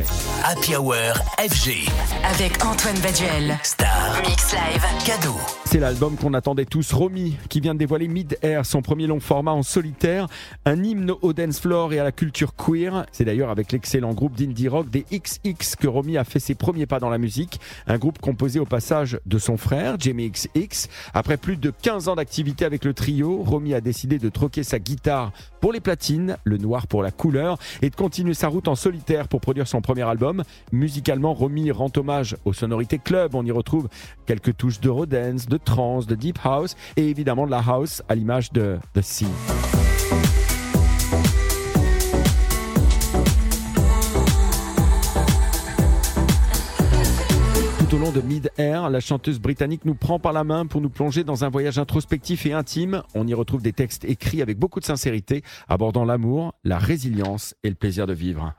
Okay. Happy Hour FG. Avec Antoine Baduel. Star. Mix Live. Cadeau. C'est l'album qu'on attendait tous, Romy, qui vient de dévoiler Mid Air, son premier long format en solitaire, un hymne au dance floor et à la culture queer. C'est d'ailleurs avec l'excellent groupe d'indie rock des XX que Romy a fait ses premiers pas dans la musique, un groupe composé au passage de son frère, Jamie XX. Après plus de 15 ans d'activité avec le trio, Romy a décidé de troquer sa guitare pour les platines, le noir pour la couleur, et de continuer sa route en solitaire pour produire son premier album. Musicalement, Romy rend hommage aux sonorités club. On y retrouve quelques touches d'eurodance, de trance, de deep house et évidemment de la house à l'image de The Sea. Tout au long de Mid-Air, la chanteuse britannique nous prend par la main pour nous plonger dans un voyage introspectif et intime. On y retrouve des textes écrits avec beaucoup de sincérité, abordant l'amour, la résilience et le plaisir de vivre.